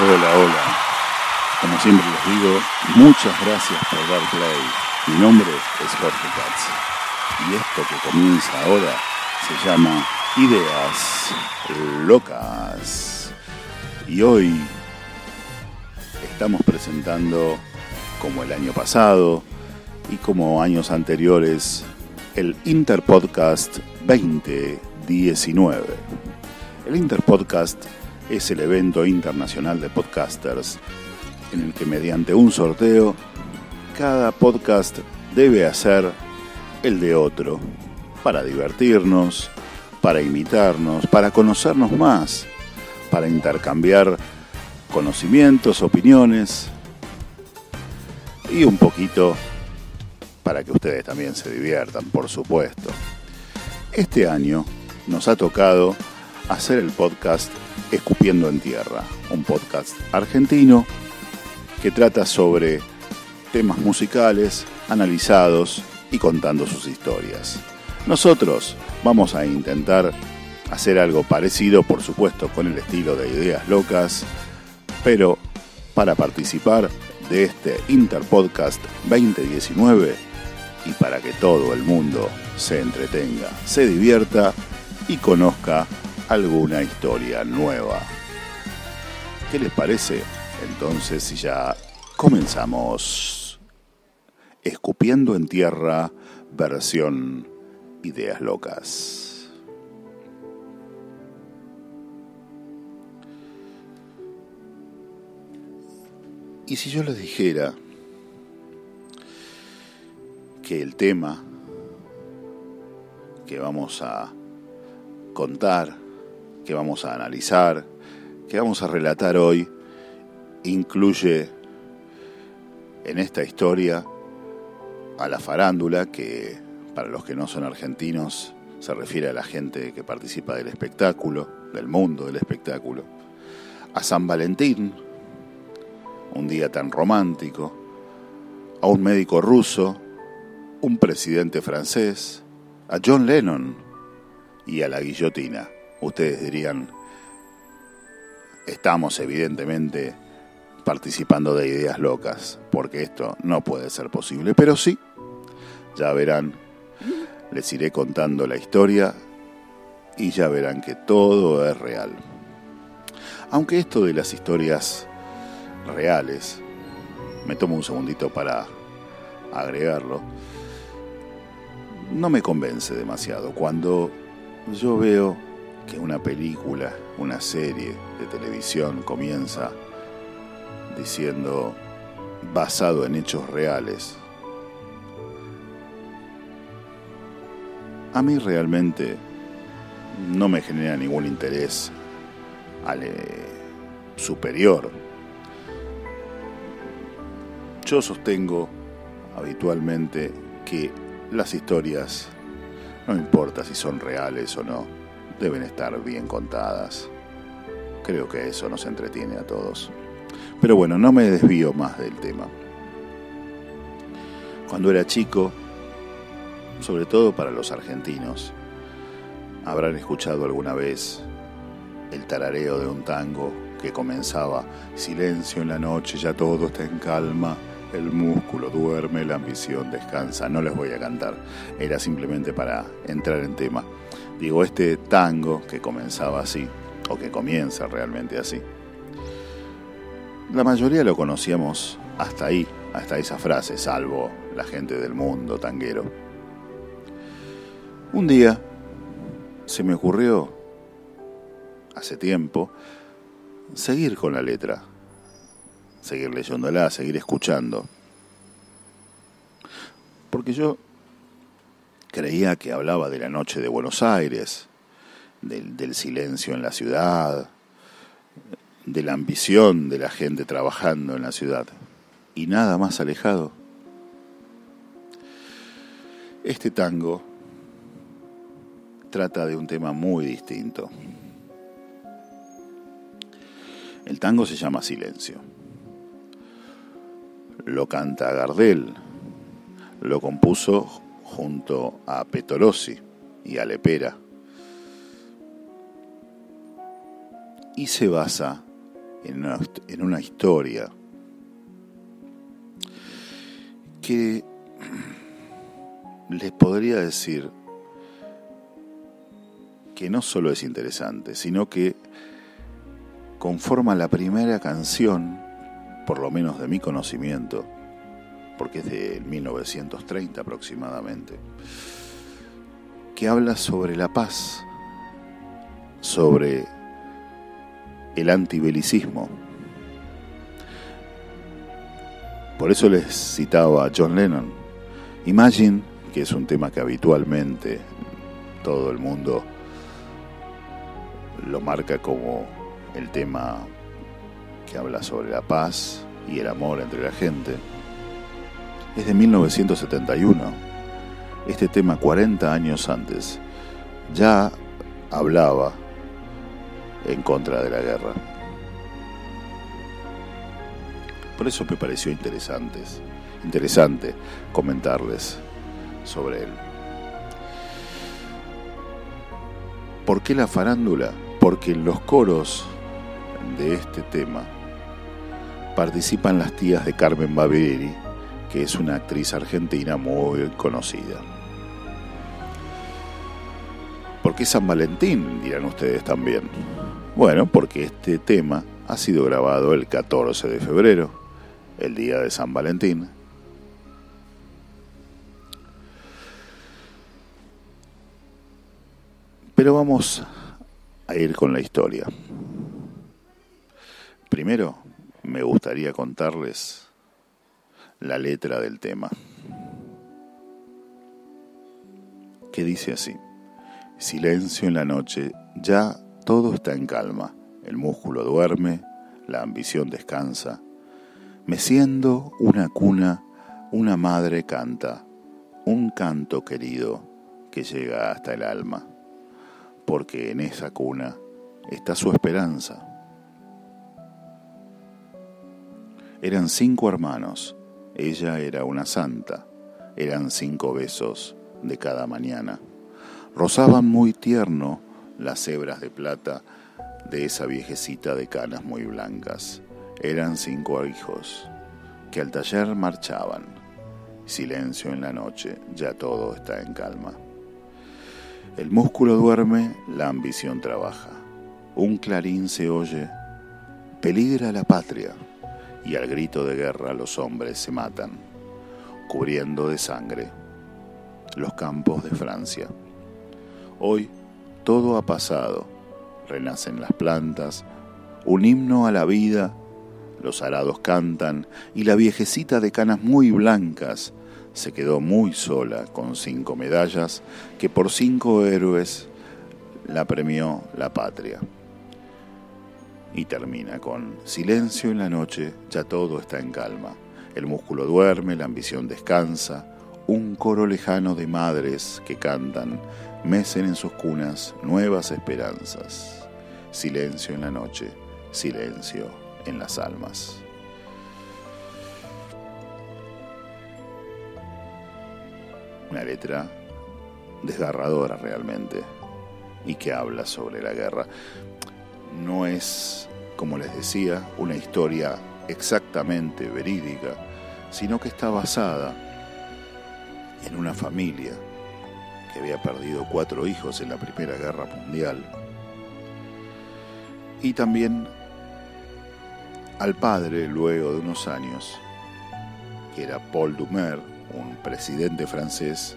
Hola, hola. Como siempre les digo, muchas gracias por dar play. Mi nombre es Jorge Katz. Y esto que comienza ahora se llama Ideas Locas. Y hoy estamos presentando, como el año pasado y como años anteriores, el Interpodcast 2019. El Interpodcast es el evento internacional de podcasters en el que mediante un sorteo cada podcast debe hacer el de otro para divertirnos, para imitarnos, para conocernos más, para intercambiar conocimientos, opiniones y un poquito para que ustedes también se diviertan, por supuesto. Este año nos ha tocado hacer el podcast Escupiendo en Tierra, un podcast argentino que trata sobre temas musicales analizados y contando sus historias. Nosotros vamos a intentar hacer algo parecido, por supuesto, con el estilo de Ideas Locas, pero para participar de este Interpodcast 2019 y para que todo el mundo se entretenga, se divierta y conozca alguna historia nueva. ¿Qué les parece? Entonces, si ya comenzamos Escupiendo en Tierra, versión Ideas Locas. Y si yo les dijera que el tema que vamos a contar, que vamos a analizar, que vamos a relatar hoy, incluye en esta historia a la farándula, que para los que no son argentinos se refiere a la gente que participa del espectáculo, del mundo del espectáculo, a San Valentín, un día tan romántico, a un médico ruso, un presidente francés, a John Lennon y a la guillotina. Ustedes dirían, estamos evidentemente participando de ideas locas, porque esto no puede ser posible, pero sí, ya verán, les iré contando la historia y ya verán que todo es real. Aunque esto de las historias reales, me tomo un segundito para agregarlo, no me convence demasiado. Cuando yo veo que una película, una serie de televisión comienza diciendo basado en hechos reales, a mí realmente no me genera ningún interés al eh, superior. Yo sostengo habitualmente que las historias, no importa si son reales o no, deben estar bien contadas. Creo que eso nos entretiene a todos. Pero bueno, no me desvío más del tema. Cuando era chico, sobre todo para los argentinos, habrán escuchado alguna vez el tarareo de un tango que comenzaba, silencio en la noche, ya todo está en calma, el músculo duerme, la ambición descansa. No les voy a cantar, era simplemente para entrar en tema. Digo, este tango que comenzaba así, o que comienza realmente así, la mayoría lo conocíamos hasta ahí, hasta esa frase, salvo la gente del mundo tanguero. Un día se me ocurrió, hace tiempo, seguir con la letra, seguir leyéndola, seguir escuchando. Porque yo creía que hablaba de la noche de Buenos Aires del, silencio en la ciudad, de la ambición de la gente trabajando en la ciudad. Y nada más alejado. Este tango trata de un tema muy distinto. El tango se llama Silencio. Lo canta Gardel. Lo compuso junto a Petorosi y a Lepera. Y se basa una, en una historia que les podría decir que no solo es interesante, sino que conforma la primera canción, por lo menos de mi conocimiento, porque es de 1930 aproximadamente, que habla sobre la paz, sobre el antibelicismo. Por eso les citaba a John Lennon. Imagine, que es un tema que habitualmente todo el mundo lo marca como el tema que habla sobre la paz y el amor entre la gente. Es de 1971. Este tema 40 años antes ya hablaba en contra de la guerra. Por eso me pareció interesante, comentarles sobre él. ¿Por qué la farándula? Porque en los coros de este tema participan las tías de Carmen Baveri, que es una actriz argentina muy conocida. ¿Por qué San Valentín? dirán ustedes también. Bueno, porque este tema ha sido grabado el 14 de febrero, el día de San Valentín. Pero vamos a ir con la historia. Primero, me gustaría contarles la letra del tema, que dice así, silencio en la noche, ya todo está en calma, el músculo duerme, la ambición descansa, meciendo una cuna, una madre canta, un canto querido que llega hasta el alma, porque en esa cuna está su esperanza Eran cinco hermanos, ella era una santa, eran cinco besos de cada mañana. Rozaban muy tierno las hebras de plata de esa viejecita de canas muy blancas. Eran cinco hijos que al taller marchaban. Silencio en la noche, ya todo está en calma. El músculo duerme, la ambición trabaja. Un clarín se oye, peligra la patria y al grito de guerra los hombres se matan, cubriendo de sangre los campos de Francia. Hoy todo ha pasado, renacen las plantas, un himno a la vida, los arados cantan y la viejecita de canas muy blancas se quedó muy sola con cinco medallas que por cinco héroes la premió la patria y termina con silencio en la noche, ya todo está en calma. El músculo duerme, la ambición descansa, un coro lejano de madres que cantan, mecen en sus cunas nuevas esperanzas. Silencio en la noche, silencio en las almas. Una letra desgarradora realmente y que habla sobre la guerra no es, como les decía, una historia exactamente verídica, sino que está basada en una familia que había perdido cuatro hijos en la Primera Guerra Mundial. Y también al padre luego de unos años, que era Paul Dumer, un presidente francés,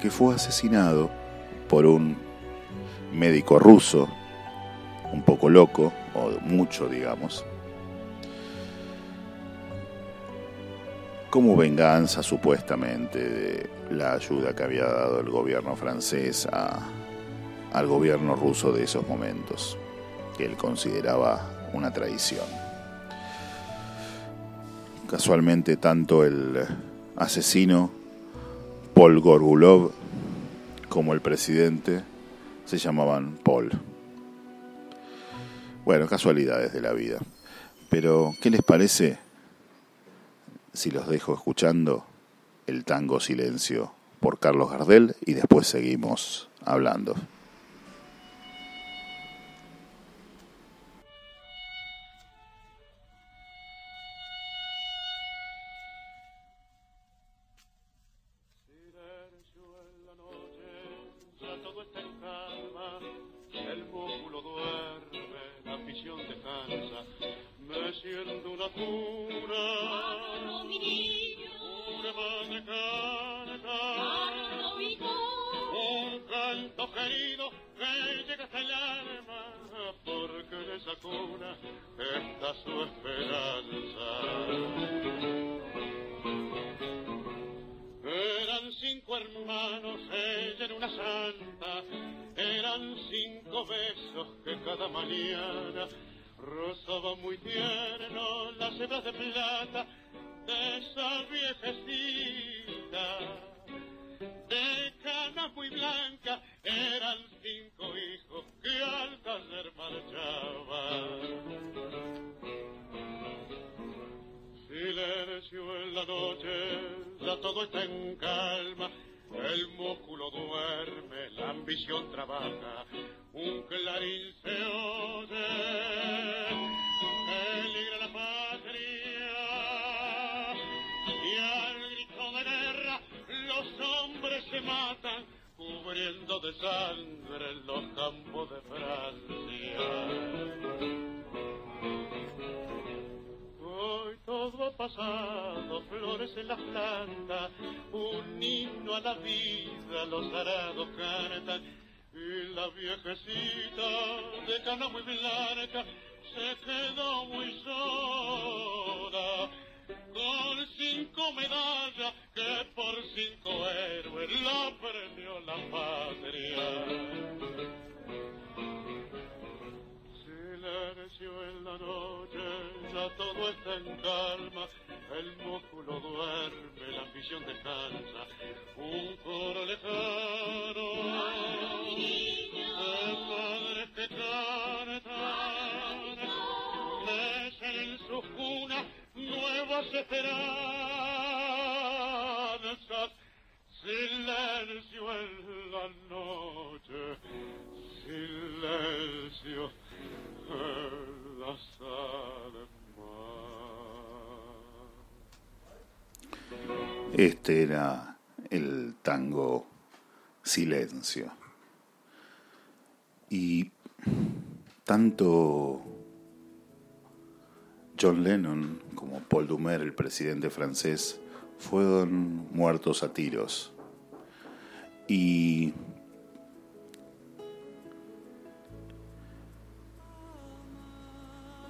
que fue asesinado por un médico ruso un poco loco, o mucho digamos, como venganza supuestamente de la ayuda que había dado el gobierno francés al gobierno ruso de esos momentos, que él consideraba una traición. Casualmente tanto el asesino Paul Gorgulov como el presidente se llamaban Paul. Bueno, casualidades de la vida. Pero, ¿qué les parece si los dejo escuchando el tango Silencio por Carlos Gardel y después seguimos hablando? fauna está su esperanza. Eran cinco hermanos, ella era una santa, eran cinco besos que cada mañana rozaba muy tierno las hebras de plata de esa viejecita. De canas muy blancas eran cinco hijos que al taller marchaba. Silencio en la noche, ya todo está en calma. El músculo duerme, la ambición trabaja, un clarín se oye. de sangre en los campos de Francia. Hoy todo ha pasado, flores en las plantas, un himno a la vida, los arados cantan. Y la viejecita de cana muy blanca se quedó muy sola, con cinco medallas noche ya todo está en calma, el músculo duerme, la ambición descansa, un coro lejano. De padres que cantan, en sus cunas nuevas esperanzas. Este era el tango Silencio. Y tanto John Lennon como Paul Dumer, el presidente francés, fueron muertos a tiros. Y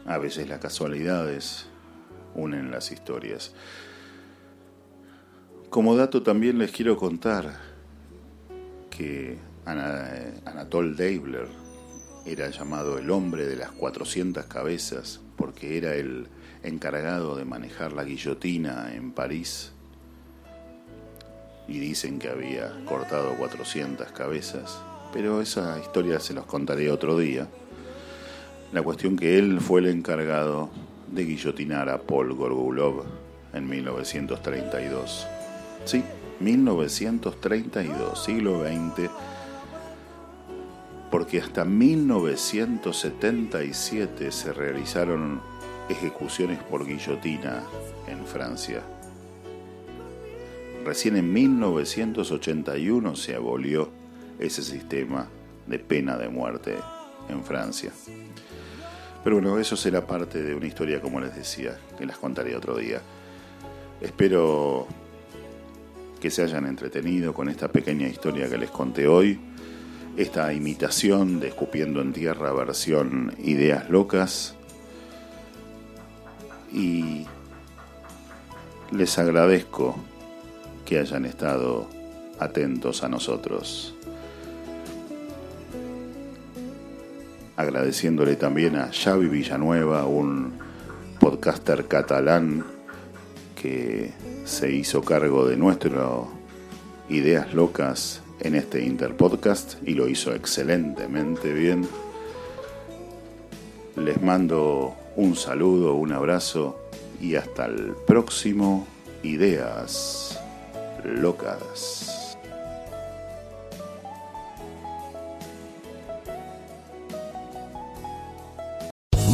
a veces las casualidades unen las historias. Como dato también les quiero contar que Anatole Deibler era llamado el hombre de las 400 cabezas porque era el encargado de manejar la guillotina en París y dicen que había cortado 400 cabezas, pero esa historia se los contaré otro día. La cuestión que él fue el encargado de guillotinar a Paul Gorgulov en 1932. Sí, 1932, siglo XX, porque hasta 1977 se realizaron ejecuciones por guillotina en Francia. Recién en 1981 se abolió ese sistema de pena de muerte en Francia. Pero bueno, eso será parte de una historia, como les decía, que las contaré otro día. Espero que se hayan entretenido con esta pequeña historia que les conté hoy, esta imitación de Escupiendo en Tierra versión Ideas Locas. Y les agradezco que hayan estado atentos a nosotros. agradeciéndole también a Xavi Villanueva, un podcaster catalán que se hizo cargo de nuestras ideas locas en este Interpodcast y lo hizo excelentemente bien. Les mando un saludo, un abrazo y hasta el próximo Ideas Locas.